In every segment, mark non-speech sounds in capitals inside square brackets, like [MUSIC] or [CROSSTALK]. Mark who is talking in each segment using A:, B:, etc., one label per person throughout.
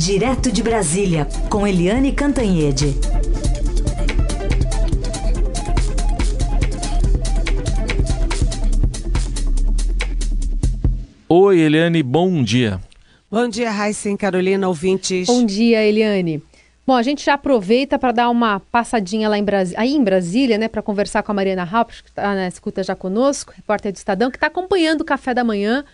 A: Direto de Brasília, com Eliane Cantanhede.
B: Oi, Eliane, bom dia.
C: Bom dia, Raíssa Carolina, ouvintes.
D: Bom dia, Eliane. Bom, a gente já aproveita para dar uma passadinha lá em Brasília, aí em Brasília, né, para conversar com a Mariana Halpes, que está na escuta já conosco, repórter do Estadão, que está acompanhando o café da manhã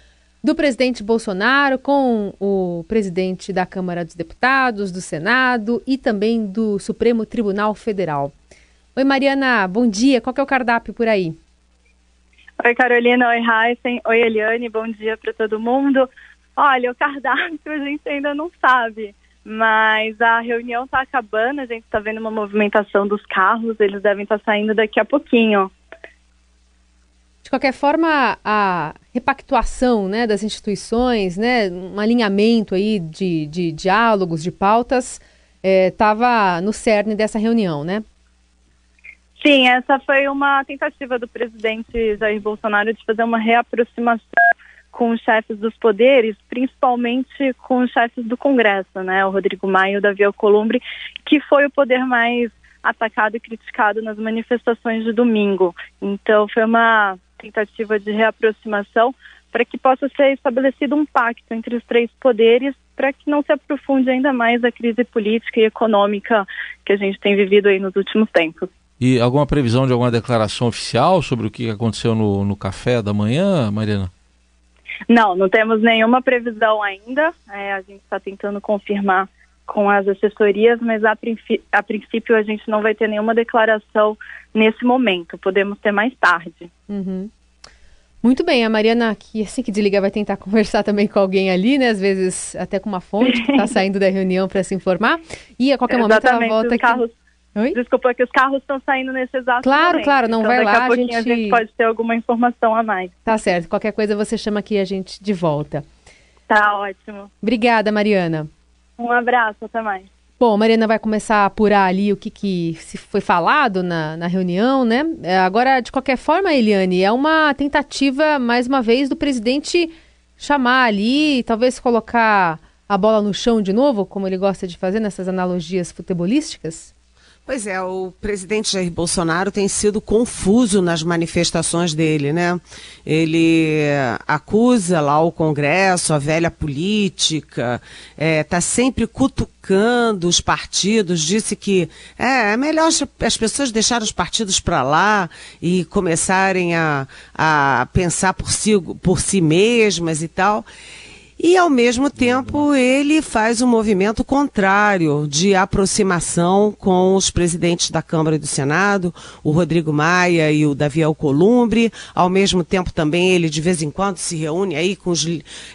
D: do presidente Bolsonaro com o presidente da Câmara dos Deputados, do Senado e também do Supremo Tribunal Federal. Oi, Mariana, bom dia. Qual é o cardápio por aí?
E: Oi, Carolina. Oi, Heisen. Oi, Eliane. Bom dia para todo mundo. Olha, o cardápio [LAUGHS] a gente ainda não sabe. Mas a reunião está acabando, a gente está vendo uma movimentação dos carros, eles devem estar tá saindo daqui a pouquinho.
D: De qualquer forma, a repactuação né, das instituições, né, um alinhamento aí de, de diálogos, de pautas, estava é, no cerne dessa reunião, né?
E: Sim, essa foi uma tentativa do presidente Jair Bolsonaro de fazer uma reaproximação com os chefes dos poderes, principalmente com os chefes do Congresso, né? O Rodrigo Maia e o Davi Alcolumbre, que foi o poder mais atacado e criticado nas manifestações de domingo. Então, foi uma tentativa de reaproximação para que possa ser estabelecido um pacto entre os três poderes para que não se aprofunde ainda mais a crise política e econômica que a gente tem vivido aí nos últimos tempos.
B: E alguma previsão de alguma declaração oficial sobre o que aconteceu no, no café da manhã, Mariana?
E: Não, não temos nenhuma previsão ainda. É, a gente está tentando confirmar com as assessorias, mas a, a, princípio a gente não vai ter nenhuma declaração nesse momento. Podemos ter mais tarde.
D: Uhum. Muito bem, a Mariana, que assim que desligar, vai tentar [LAUGHS] conversar também com alguém ali, né? Às vezes até com uma fonte que está saindo da reunião para se informar. E a qualquer momento ela volta aqui.
E: Carros Oi? Desculpa, que os carros estão saindo nesse exato
D: Claro,
E: momento.
D: claro, não
E: então,
D: vai
E: lá,
D: a,
E: a gente... a gente pode ter alguma informação a mais.
D: Tá certo, qualquer coisa você chama aqui a gente de volta.
E: Tá ótimo.
D: Obrigada, Mariana.
E: Um abraço, até mais.
D: Bom, Mariana vai começar a apurar ali o que, que se foi falado na, na reunião, né? É, agora, de qualquer forma, Eliane, é uma tentativa, mais uma vez, do presidente chamar ali, talvez colocar a bola no chão de novo, como ele gosta de fazer nessas analogias futebolísticas?
C: Pois é, o presidente Jair Bolsonaro tem sido confuso nas manifestações dele, né? Ele acusa lá o Congresso, a velha política, está é, tá sempre cutucando os partidos, disse que é, é melhor as pessoas deixarem os partidos para lá e começarem a, a pensar por si, por si mesmas e tal. E, ao mesmo tempo, ele faz um movimento contrário de aproximação com os presidentes da Câmara e do Senado, o Rodrigo Maia e o Davi Alcolumbre. Ao mesmo tempo, também, ele de vez em quando se reúne aí com os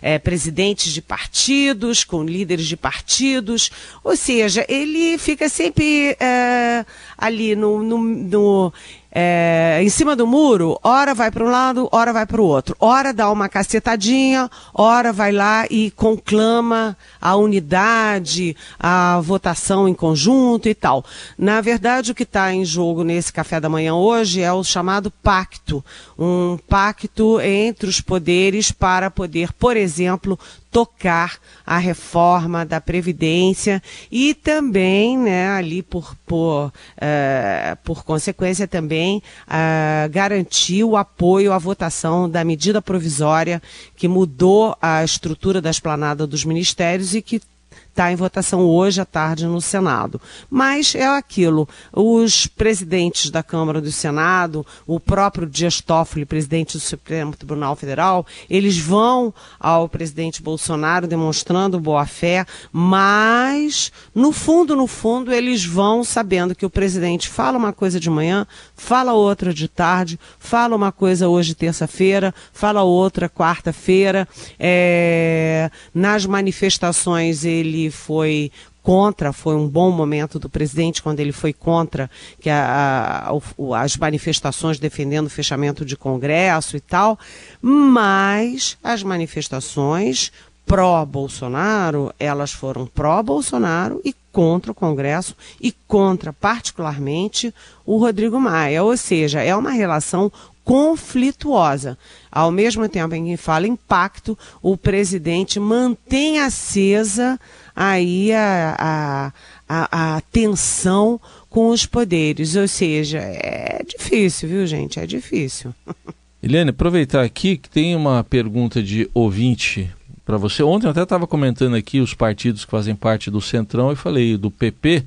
C: é, presidentes de partidos, com líderes de partidos. Ou seja, ele fica sempre é, ali no, no, no é, em cima do muro, ora vai para um lado, ora vai para o outro. Ora dá uma cacetadinha, ora vai lá e conclama a unidade, a votação em conjunto e tal. Na verdade, o que está em jogo nesse café da manhã hoje é o chamado pacto. Um pacto entre os poderes para poder, por exemplo, tocar a reforma da Previdência e também, né, ali por, por, uh, por consequência também, uh, garantir o apoio à votação da medida provisória que mudou a estrutura da esplanada dos ministérios e que está em votação hoje à tarde no Senado. Mas é aquilo, os presidentes da Câmara e do Senado, o próprio Dias Toffoli, presidente do Supremo Tribunal Federal, eles vão ao presidente Bolsonaro demonstrando boa fé, mas no fundo, no fundo, eles vão sabendo que o presidente fala uma coisa de manhã, fala outra de tarde, fala uma coisa hoje terça-feira, fala outra quarta-feira. É, nas manifestações ele foi contra, foi um bom momento do presidente quando ele foi contra que a, a, as manifestações defendendo o fechamento de Congresso e tal, mas as manifestações pró-Bolsonaro, elas foram pró-Bolsonaro e contra o Congresso e contra, particularmente, o Rodrigo Maia. Ou seja, é uma relação conflituosa. Ao mesmo tempo em que fala impacto, o presidente mantém acesa aí a, a, a, a tensão com os poderes. Ou seja, é difícil, viu, gente? É difícil. [LAUGHS]
B: Eliane, aproveitar aqui que tem uma pergunta de ouvinte para você. Ontem eu até estava comentando aqui os partidos que fazem parte do Centrão e falei do PP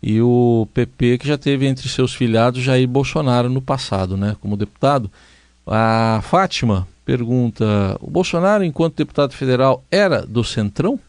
B: e o PP que já teve entre seus filiados Jair Bolsonaro no passado, né, como deputado. A Fátima pergunta: o Bolsonaro, enquanto deputado federal, era do Centrão?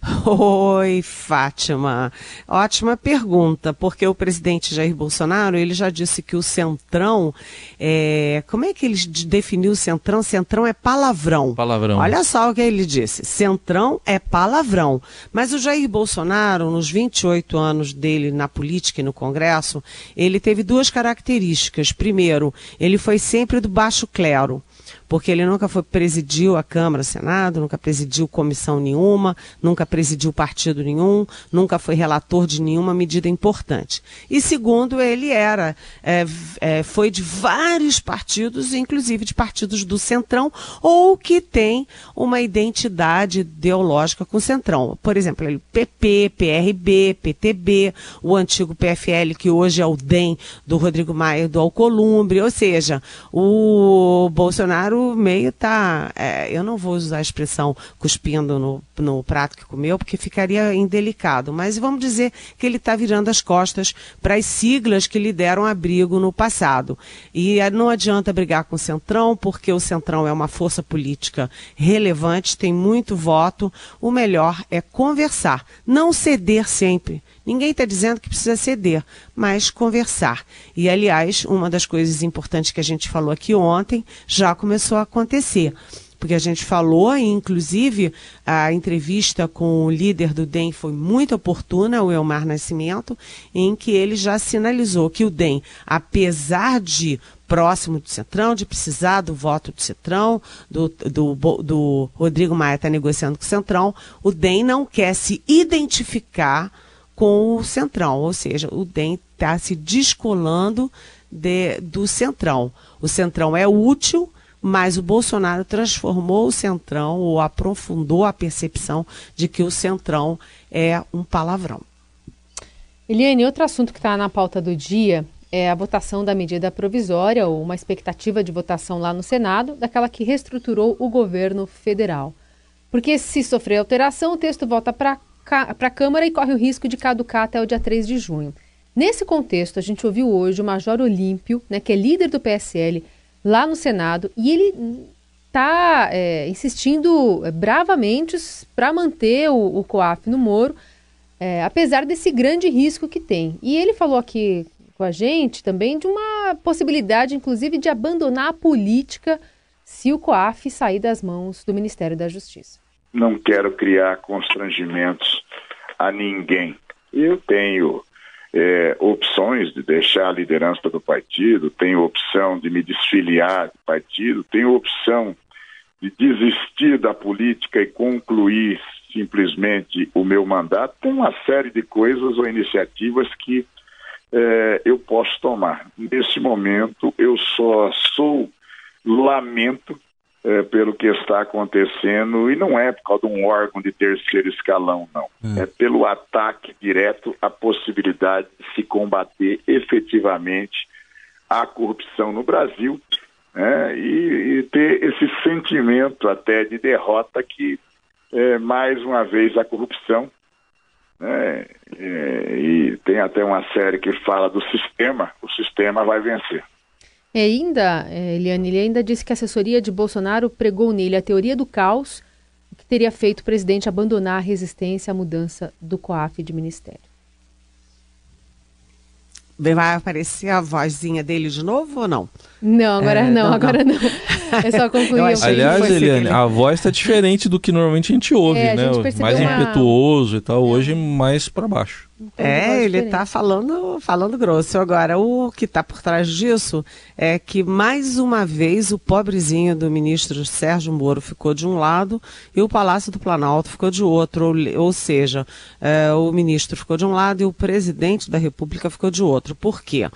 B: [LAUGHS]
C: Oi, Fátima. Ótima pergunta, porque o presidente Jair Bolsonaro ele já disse que o centrão é, como é que ele definiu o centrão? Centrão é palavrão.
B: Palavrão.
C: Olha só o que ele disse. Centrão é palavrão. Mas o Jair Bolsonaro, nos 28 anos dele na política e no Congresso, ele teve duas características. Primeiro, ele foi sempre do baixo clero porque ele nunca foi presidiu a Câmara, Senado, nunca presidiu comissão nenhuma, nunca presidiu partido nenhum, nunca foi relator de nenhuma medida importante. E segundo, ele era, é, é, foi de vários partidos, inclusive de partidos do Centrão, ou que tem uma identidade ideológica com o Centrão. Por exemplo, ele PP, PRB, PTB, o antigo PFL, que hoje é o DEM do Rodrigo Maia do Alcolumbre, ou seja, o Bolsonaro o meio tá. É, eu não vou usar a expressão cuspindo no, no prato que comeu, porque ficaria indelicado. Mas vamos dizer que ele está virando as costas para as siglas que lhe deram abrigo no passado. E é, não adianta brigar com o Centrão, porque o Centrão é uma força política relevante, tem muito voto. O melhor é conversar, não ceder sempre. Ninguém está dizendo que precisa ceder, mas conversar. E, aliás, uma das coisas importantes que a gente falou aqui ontem já começou a acontecer porque a gente falou, e inclusive a entrevista com o líder do DEM foi muito oportuna, o Elmar Nascimento, em que ele já sinalizou que o DEM, apesar de próximo do Centrão, de precisar do voto do Centrão, do, do, do Rodrigo Maia estar tá negociando com o Centrão, o DEM não quer se identificar com o Centrão, ou seja, o DEM está se descolando de, do Centrão. O Centrão é útil, mas o Bolsonaro transformou o Centrão ou aprofundou a percepção de que o Centrão é um palavrão.
D: Eliane, outro assunto que está na pauta do dia é a votação da medida provisória ou uma expectativa de votação lá no Senado, daquela que reestruturou o governo federal. Porque se sofrer alteração, o texto volta para para a Câmara e corre o risco de caducar até o dia 3 de junho. Nesse contexto, a gente ouviu hoje o Major Olímpio, né, que é líder do PSL lá no Senado, e ele está é, insistindo é, bravamente para manter o, o, COAF no Moro, é, apesar desse grande risco que tem. E ele falou aqui com a gente também de uma possibilidade, inclusive, de abandonar a política se o COAF sair das mãos do Ministério da Justiça
F: não quero criar constrangimentos a ninguém. Eu tenho é, opções de deixar a liderança do partido, tenho opção de me desfiliar do partido, tenho opção de desistir da política e concluir simplesmente o meu mandato. Tem uma série de coisas ou iniciativas que é, eu posso tomar. Nesse momento, eu só sou lamento é, pelo que está acontecendo, e não é por causa de um órgão de terceiro escalão, não. Hum. É pelo ataque direto à possibilidade de se combater efetivamente a corrupção no Brasil né, e, e, ter esse sentimento até de derrota que, é, mais uma vez, a corrupção. Né, é, e tem até uma série que fala do sistema, o sistema vai vencer.
D: E ainda, é, Eliane, ele ainda disse que a assessoria de Bolsonaro pregou nele a teoria do caos, que teria feito o presidente abandonar a resistência à mudança do COAF de ministério.
C: Vai aparecer a vozinha dele de novo ou não?
D: Não, agora é, não, não, agora não. É só [LAUGHS] concluir.
B: Aliás, Eliane, a voz está diferente do que normalmente a gente ouve, é, né? Gente mais uma... impetuoso e tal, hoje mais para baixo.
C: É, ele está falando, falando grosso. Agora, o que está por trás disso é que, mais uma vez, o pobrezinho do ministro Sérgio Moro ficou de um lado e o Palácio do Planalto ficou de outro. Ou, ou seja, é, o ministro ficou de um lado e o presidente da República ficou de outro. Por quê?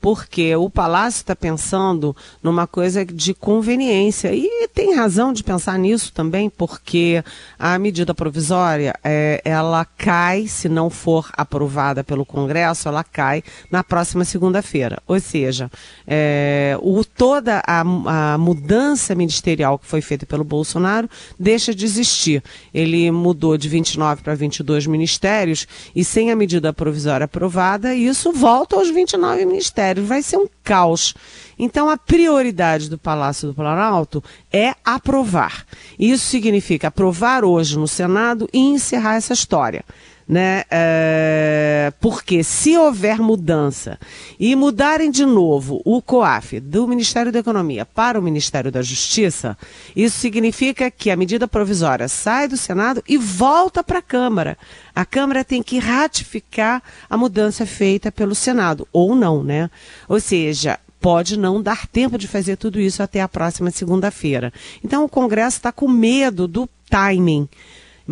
C: Porque o Palácio está pensando numa coisa de conveniência. E tem razão de pensar nisso também, porque a medida provisória, é, ela cai, se não for aprovada pelo Congresso, ela cai na próxima segunda-feira. Ou seja, é, o, toda a, a mudança ministerial que foi feita pelo Bolsonaro deixa de existir. Ele mudou de 29 para 22 ministérios e sem a medida provisória aprovada, isso volta aos 29 ministérios. Vai ser um caos. Então, a prioridade do Palácio do Planalto é aprovar. Isso significa aprovar hoje no Senado e encerrar essa história né? É, porque se houver mudança e mudarem de novo o COAF do Ministério da Economia para o Ministério da Justiça, isso significa que a medida provisória sai do Senado e volta para a Câmara. A Câmara tem que ratificar a mudança feita pelo Senado, ou não, né? Ou seja, pode não dar tempo de fazer tudo isso até a próxima segunda-feira. Então o Congresso está com medo do timing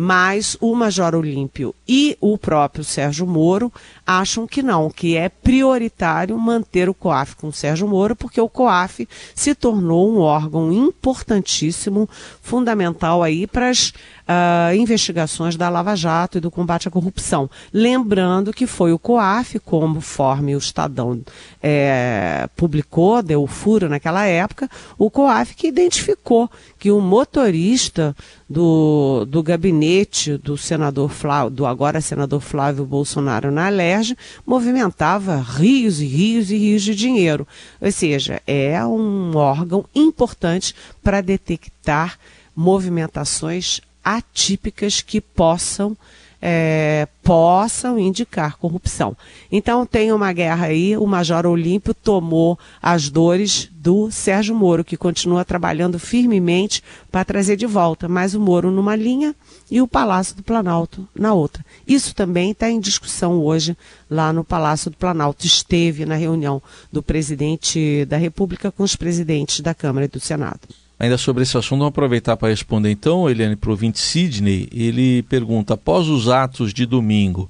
C: mas o Major Olímpio e o próprio Sérgio Moro acham que não, que é prioritário manter o COAF com o Sérgio Moro, porque o COAF se tornou um órgão importantíssimo, fundamental aí para as uh, investigações da Lava Jato e do combate à corrupção. Lembrando que foi o COAF, conforme o Estadão é, publicou, deu furo naquela época, o COAF que identificou que o motorista do, do gabinete do senador Flávio, do agora senador Flávio Bolsonaro na Movimentava rios e rios e rios de dinheiro. Ou seja, é um órgão importante para detectar movimentações atípicas que possam é, possam indicar corrupção. Então tem uma guerra aí, o Major Olímpio tomou as dores do Sérgio Moro, que continua trabalhando firmemente para trazer de volta, mas o Moro numa linha e o Palácio do Planalto na outra. Isso também está em discussão hoje lá no Palácio do Planalto. Esteve na reunião do presidente da República com os presidentes da Câmara e do Senado.
B: Ainda sobre esse assunto, vamos aproveitar para responder então, Eliane, para o Sidney. Ele pergunta: após os atos de domingo,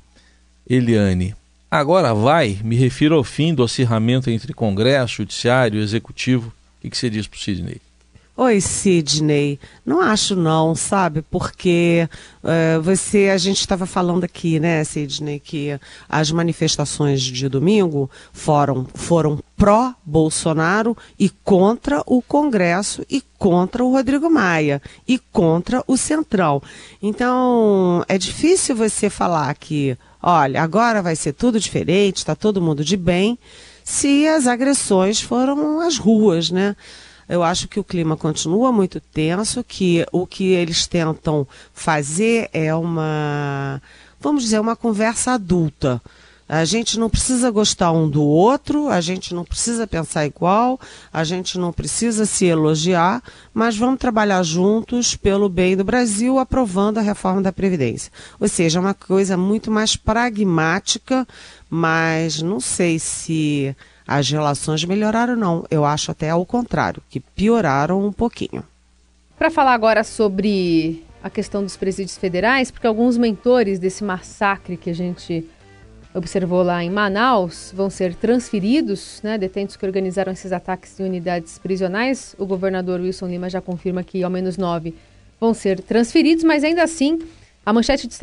B: Eliane, agora vai? Me refiro ao fim do acirramento entre Congresso, Judiciário e Executivo. O que você diz para o Sidney?
C: Oi, Sidney. Não acho não, sabe? Porque uh, você, a gente estava falando aqui, né, Sidney, que as manifestações de domingo foram, foram pró-Bolsonaro e contra o Congresso e contra o Rodrigo Maia e contra o Centrão. Então, é difícil você falar que, olha, agora vai ser tudo diferente, está todo mundo de bem, se as agressões foram às ruas, né? Eu acho que o clima continua muito tenso, que o que eles tentam fazer é uma, vamos dizer, uma conversa adulta. A gente não precisa gostar um do outro, a gente não precisa pensar igual, a gente não precisa se elogiar, mas vamos trabalhar juntos pelo bem do Brasil, aprovando a reforma da Previdência. Ou seja, é uma coisa muito mais pragmática, mas não sei se as relações melhoraram, não. Eu acho até ao contrário, que pioraram um pouquinho.
D: Para falar agora sobre a questão dos presídios federais, porque alguns mentores desse massacre que a gente observou lá em Manaus vão ser transferidos, né, detentos que organizaram esses ataques em unidades prisionais. O governador Wilson Lima já confirma que ao menos nove vão ser transferidos, mas ainda assim a manchete de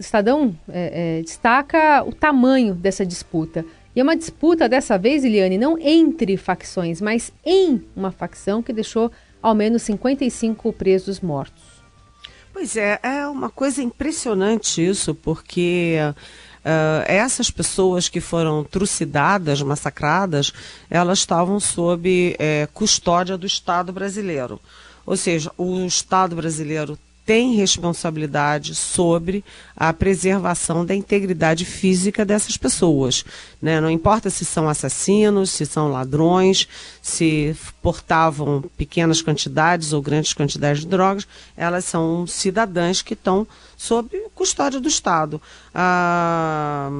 D: Estadão é, é, destaca o tamanho dessa disputa. E é uma disputa dessa vez, Eliane, não entre facções, mas em uma facção que deixou ao menos 55 presos mortos.
C: Pois é, é uma coisa impressionante isso, porque uh, essas pessoas que foram trucidadas, massacradas, elas estavam sob é, custódia do Estado brasileiro. Ou seja, o Estado brasileiro tem responsabilidade sobre a preservação da integridade física dessas pessoas. Né? Não importa se são assassinos, se são ladrões, se portavam pequenas quantidades ou grandes quantidades de drogas, elas são cidadãs que estão sob custódia do Estado. Ah,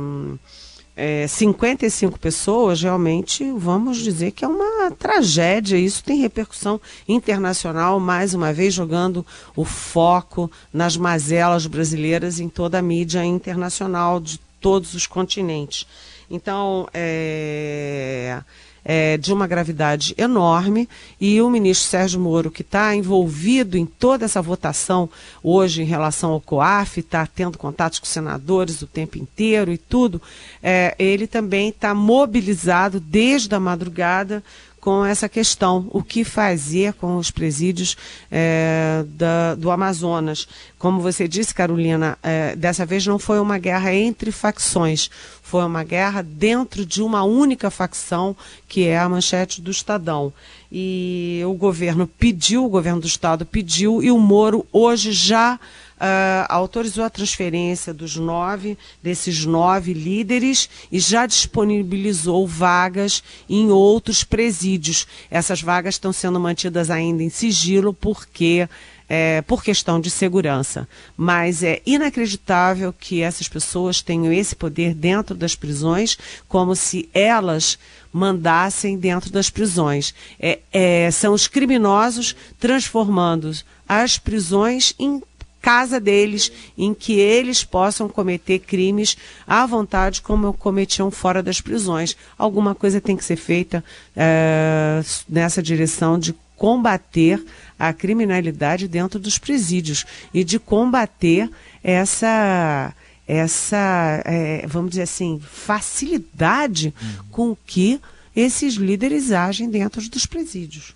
C: é, 55 pessoas, realmente, vamos dizer que é uma tragédia. Isso tem repercussão internacional, mais uma vez jogando o foco nas mazelas brasileiras em toda a mídia internacional, de todos os continentes. Então, é, é de uma gravidade enorme. E o ministro Sérgio Moro, que está envolvido em toda essa votação hoje em relação ao COAF, está tendo contatos com senadores o tempo inteiro e tudo, é, ele também está mobilizado desde a madrugada com essa questão, o que fazer com os presídios é, da, do Amazonas. Como você disse, Carolina, é, dessa vez não foi uma guerra entre facções, foi uma guerra dentro de uma única facção, que é a manchete do Estadão. E o governo pediu, o governo do Estado pediu, e o Moro hoje já uh, autorizou a transferência dos nove, desses nove líderes e já disponibilizou vagas em outros presídios. Essas vagas estão sendo mantidas ainda em sigilo porque é, por questão de segurança. Mas é inacreditável que essas pessoas tenham esse poder dentro das prisões, como se elas mandassem dentro das prisões. É, é, são os criminosos transformando as prisões em casa deles, em que eles possam cometer crimes à vontade, como cometiam fora das prisões. Alguma coisa tem que ser feita é, nessa direção de combater a criminalidade dentro dos presídios e de combater essa essa é, vamos dizer assim facilidade uhum. com que esses líderes agem dentro dos presídios.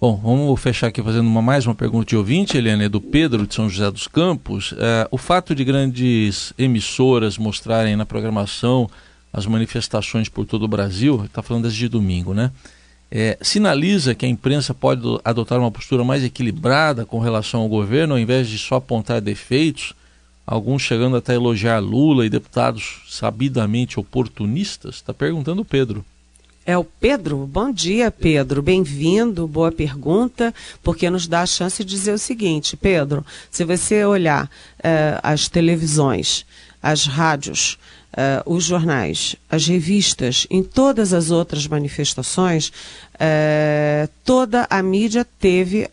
B: Bom, vamos fechar aqui fazendo uma, mais uma pergunta de ouvinte, Eliane, é do Pedro de São José dos Campos. É, o fato de grandes emissoras mostrarem na programação as manifestações por todo o Brasil, está falando das de domingo, né? É, sinaliza que a imprensa pode adotar uma postura mais equilibrada com relação ao governo, ao invés de só apontar defeitos, alguns chegando até a elogiar Lula e deputados sabidamente oportunistas? Está perguntando o Pedro.
C: É o Pedro. Bom dia, Pedro. Bem-vindo. Boa pergunta, porque nos dá a chance de dizer o seguinte, Pedro. Se você olhar eh, as televisões, as rádios, eh, os jornais, as revistas, em todas as outras manifestações, eh, toda a mídia teve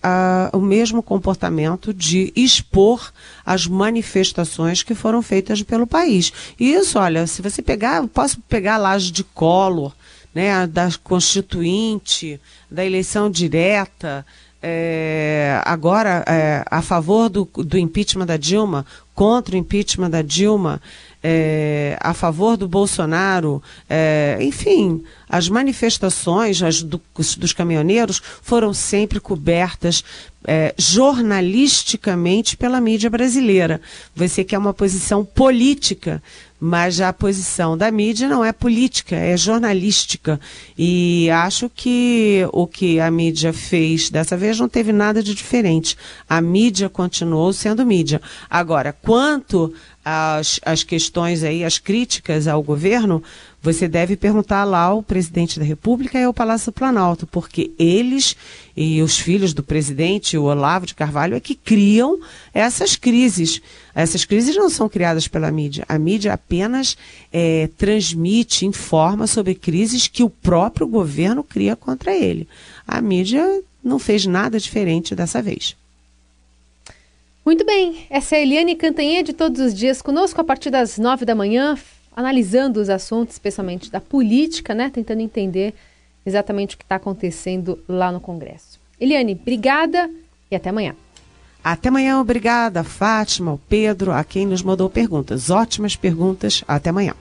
C: o mesmo comportamento de expor as manifestações que foram feitas pelo país. E isso, olha, se você pegar, posso pegar laje de Collor, né, da Constituinte, da eleição direta, é, agora é, a favor do, do impeachment da Dilma, contra o impeachment da Dilma, é, a favor do Bolsonaro, é, enfim, as manifestações as do, dos caminhoneiros foram sempre cobertas é, jornalisticamente pela mídia brasileira. Você quer uma posição política, mas a posição da mídia não é política, é jornalística. E acho que o que a mídia fez dessa vez não teve nada de diferente. A mídia continuou sendo mídia. Agora, quanto às, às questões aí, as críticas ao governo, você deve perguntar lá ao presidente da República e ao Palácio Planalto, porque eles e os filhos do presidente, o Olavo de Carvalho, é que criam essas crises. Essas crises não são criadas pela mídia. A mídia apenas é, transmite, informa sobre crises que o próprio governo cria contra ele. A mídia não fez nada diferente dessa vez.
D: Muito bem, essa é a Eliane Cantanhede todos os dias conosco a partir das nove da manhã, analisando os assuntos, especialmente da política, né? Tentando entender exatamente o que está acontecendo lá no Congresso. Eliane, obrigada e até amanhã.
C: Até amanhã, obrigada, Fátima, o Pedro, a quem nos mandou perguntas. Ótimas perguntas. Até amanhã.